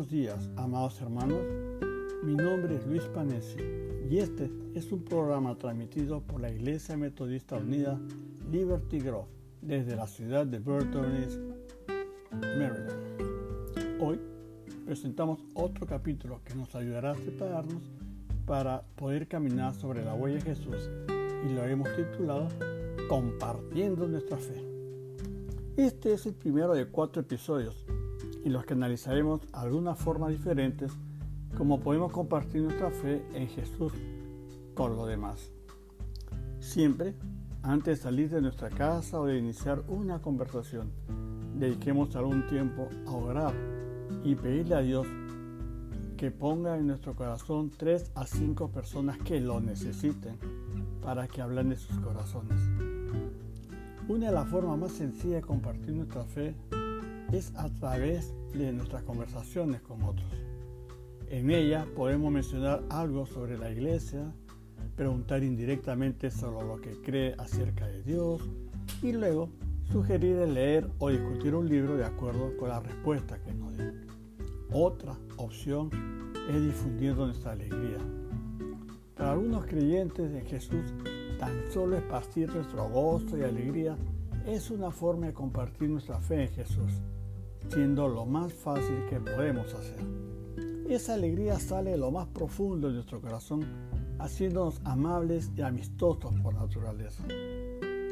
buenos días, amados hermanos. Mi nombre es Luis Panesi y este es un programa transmitido por la Iglesia Metodista Unida Liberty Grove desde la ciudad de Burton, Maryland. Hoy presentamos otro capítulo que nos ayudará a prepararnos para poder caminar sobre la huella de Jesús y lo hemos titulado Compartiendo nuestra fe. Este es el primero de cuatro episodios y los que analizaremos algunas formas diferentes como podemos compartir nuestra fe en Jesús con los demás. Siempre, antes de salir de nuestra casa o de iniciar una conversación, dediquemos algún tiempo a orar y pedirle a Dios que ponga en nuestro corazón tres a cinco personas que lo necesiten para que hablen de sus corazones. Una de las formas más sencillas de compartir nuestra fe es a través de nuestras conversaciones con otros. En ella podemos mencionar algo sobre la iglesia, preguntar indirectamente sobre lo que cree acerca de Dios y luego sugerir leer o discutir un libro de acuerdo con la respuesta que nos den. Otra opción es difundiendo nuestra alegría. Para algunos creyentes de Jesús, tan solo esparcir nuestro gozo y alegría es una forma de compartir nuestra fe en Jesús siendo lo más fácil que podemos hacer. Esa alegría sale de lo más profundo de nuestro corazón, haciéndonos amables y amistosos por naturaleza.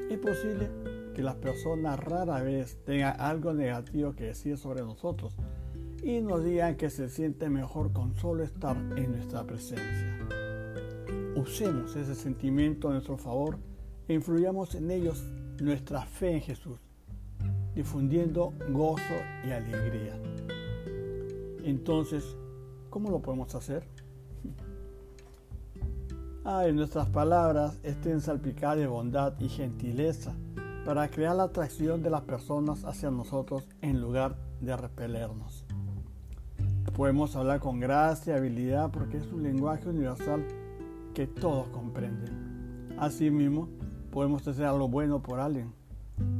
Es posible que las personas rara vez tengan algo negativo que decir sobre nosotros y nos digan que se siente mejor con solo estar en nuestra presencia. Usemos ese sentimiento a nuestro favor e influyamos en ellos nuestra fe en Jesús difundiendo gozo y alegría. Entonces, ¿cómo lo podemos hacer? Ay, nuestras palabras estén salpicadas de bondad y gentileza para crear la atracción de las personas hacia nosotros en lugar de repelernos. Podemos hablar con gracia y habilidad porque es un lenguaje universal que todos comprenden. Asimismo, podemos hacer algo bueno por alguien.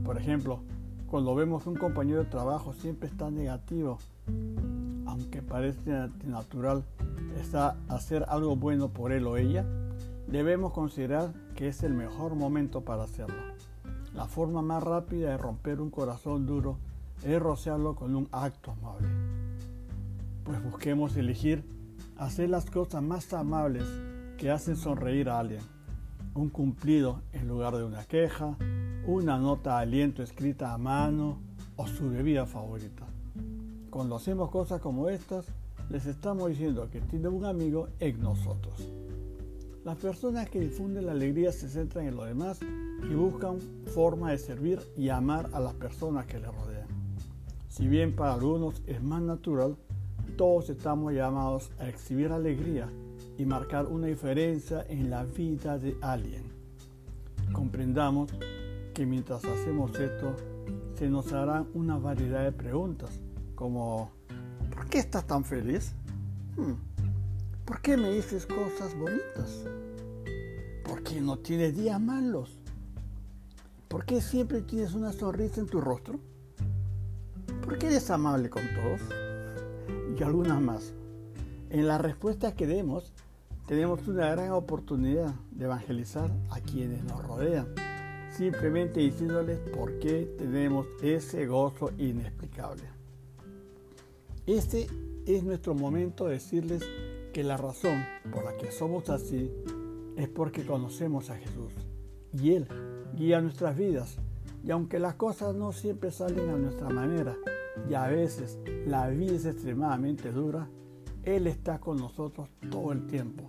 Por ejemplo, cuando vemos un compañero de trabajo siempre está negativo, aunque parece natural, está hacer algo bueno por él o ella, debemos considerar que es el mejor momento para hacerlo. La forma más rápida de romper un corazón duro es rociarlo con un acto amable. Pues busquemos elegir hacer las cosas más amables que hacen sonreír a alguien. Un cumplido en lugar de una queja, una nota de aliento escrita a mano o su bebida favorita. Cuando hacemos cosas como estas, les estamos diciendo que tiene un amigo en nosotros. Las personas que difunden la alegría se centran en lo demás y buscan forma de servir y amar a las personas que les rodean. Si bien para algunos es más natural, todos estamos llamados a exhibir alegría y marcar una diferencia en la vida de alguien. Comprendamos que mientras hacemos esto se nos harán una variedad de preguntas, como ¿por qué estás tan feliz? Hmm, ¿Por qué me dices cosas bonitas? ¿Por qué no tienes días malos? ¿Por qué siempre tienes una sonrisa en tu rostro? ¿Por qué eres amable con todos? Y algunas más. En las respuestas que demos, tenemos una gran oportunidad de evangelizar a quienes nos rodean simplemente diciéndoles por qué tenemos ese gozo inexplicable. Este es nuestro momento de decirles que la razón por la que somos así es porque conocemos a Jesús y Él guía nuestras vidas. Y aunque las cosas no siempre salen a nuestra manera y a veces la vida es extremadamente dura, Él está con nosotros todo el tiempo,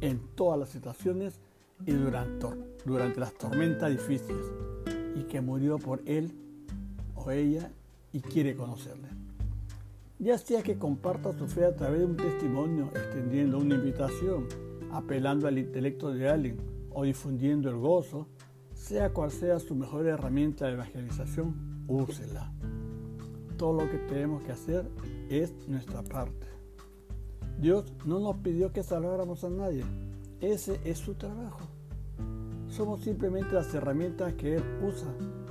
en todas las situaciones y durante, durante las tormentas difíciles y que murió por él o ella y quiere conocerle. Ya sea que comparta su fe a través de un testimonio, extendiendo una invitación, apelando al intelecto de alguien o difundiendo el gozo, sea cual sea su mejor herramienta de evangelización, úsela. Todo lo que tenemos que hacer es nuestra parte. Dios no nos pidió que salváramos a nadie, ese es su trabajo. Somos simplemente las herramientas que Él usa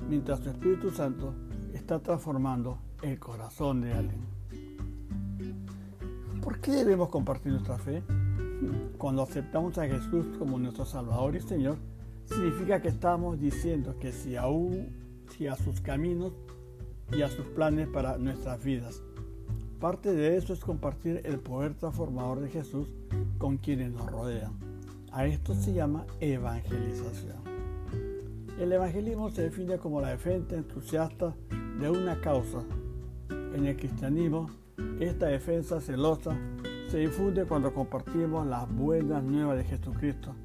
mientras su Espíritu Santo está transformando el corazón de alguien. ¿Por qué debemos compartir nuestra fe? Cuando aceptamos a Jesús como nuestro Salvador y Señor, significa que estamos diciendo que si, aún, si a sus caminos y a sus planes para nuestras vidas. Parte de eso es compartir el poder transformador de Jesús con quienes nos rodean. A esto se llama evangelización. El evangelismo se define como la defensa entusiasta de una causa. En el cristianismo, esta defensa celosa se difunde cuando compartimos las buenas nuevas de Jesucristo,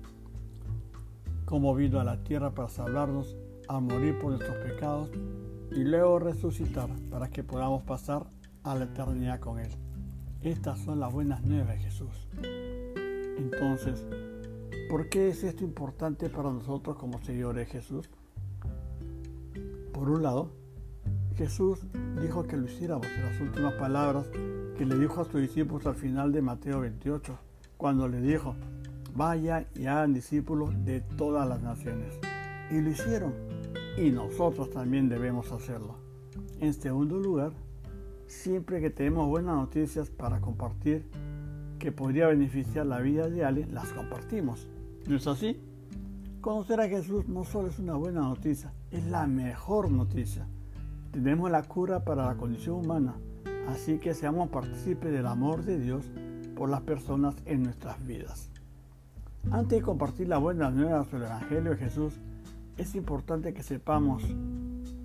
como vino a la tierra para salvarnos, a morir por nuestros pecados y luego resucitar para que podamos pasar a la eternidad con Él. Estas son las buenas nuevas de Jesús. Entonces, ¿por qué es esto importante para nosotros como seguidores de Jesús? Por un lado, Jesús dijo que lo hiciéramos en las últimas palabras que le dijo a sus discípulos al final de Mateo 28, cuando le dijo, vayan y hagan discípulos de todas las naciones. Y lo hicieron, y nosotros también debemos hacerlo. En segundo lugar, siempre que tenemos buenas noticias para compartir que podría beneficiar la vida de alguien, las compartimos. ¿No es así? Conocer a Jesús no solo es una buena noticia, es la mejor noticia. Tenemos la cura para la condición humana, así que seamos partícipes del amor de Dios por las personas en nuestras vidas. Antes de compartir la buena nueva sobre el Evangelio de Jesús, es importante que sepamos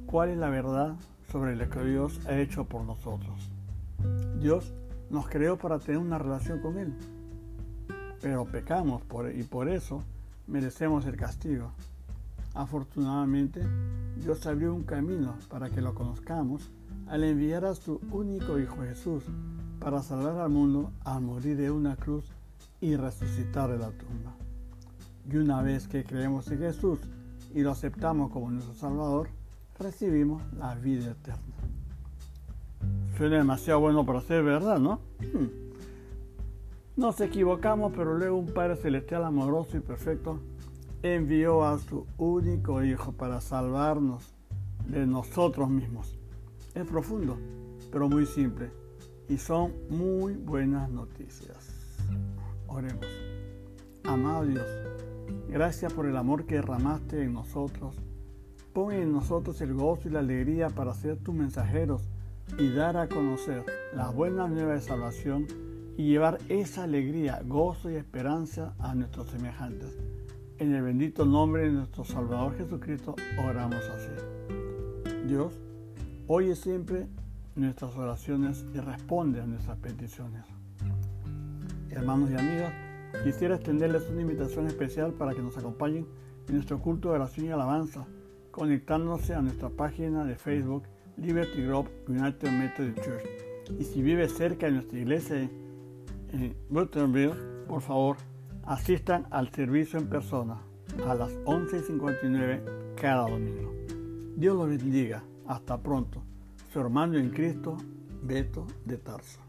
cuál es la verdad sobre lo que Dios ha hecho por nosotros. Dios nos creó para tener una relación con Él, pero pecamos y por eso merecemos el castigo. Afortunadamente, Dios abrió un camino para que lo conozcamos al enviar a su único Hijo Jesús para salvar al mundo al morir de una cruz y resucitar de la tumba. Y una vez que creemos en Jesús y lo aceptamos como nuestro Salvador, recibimos la vida eterna. Suena demasiado bueno para ser verdad, ¿no? Hmm. Nos equivocamos, pero luego un Padre Celestial amoroso y perfecto envió a su único Hijo para salvarnos de nosotros mismos. Es profundo, pero muy simple. Y son muy buenas noticias. Oremos. Amado Dios, gracias por el amor que derramaste en nosotros Pon en nosotros el gozo y la alegría para ser tus mensajeros y dar a conocer la buena nueva de salvación y llevar esa alegría, gozo y esperanza a nuestros semejantes. En el bendito nombre de nuestro Salvador Jesucristo oramos así. Dios, oye siempre nuestras oraciones y responde a nuestras peticiones. Hermanos y amigas, quisiera extenderles una invitación especial para que nos acompañen en nuestro culto de oración y alabanza conectándose a nuestra página de Facebook Liberty Group United Methodist Church. Y si vive cerca de nuestra iglesia en Butterville, por favor, asistan al servicio en persona a las 11.59 cada domingo. Dios los bendiga. Hasta pronto. Su hermano en Cristo, Beto de Tarso.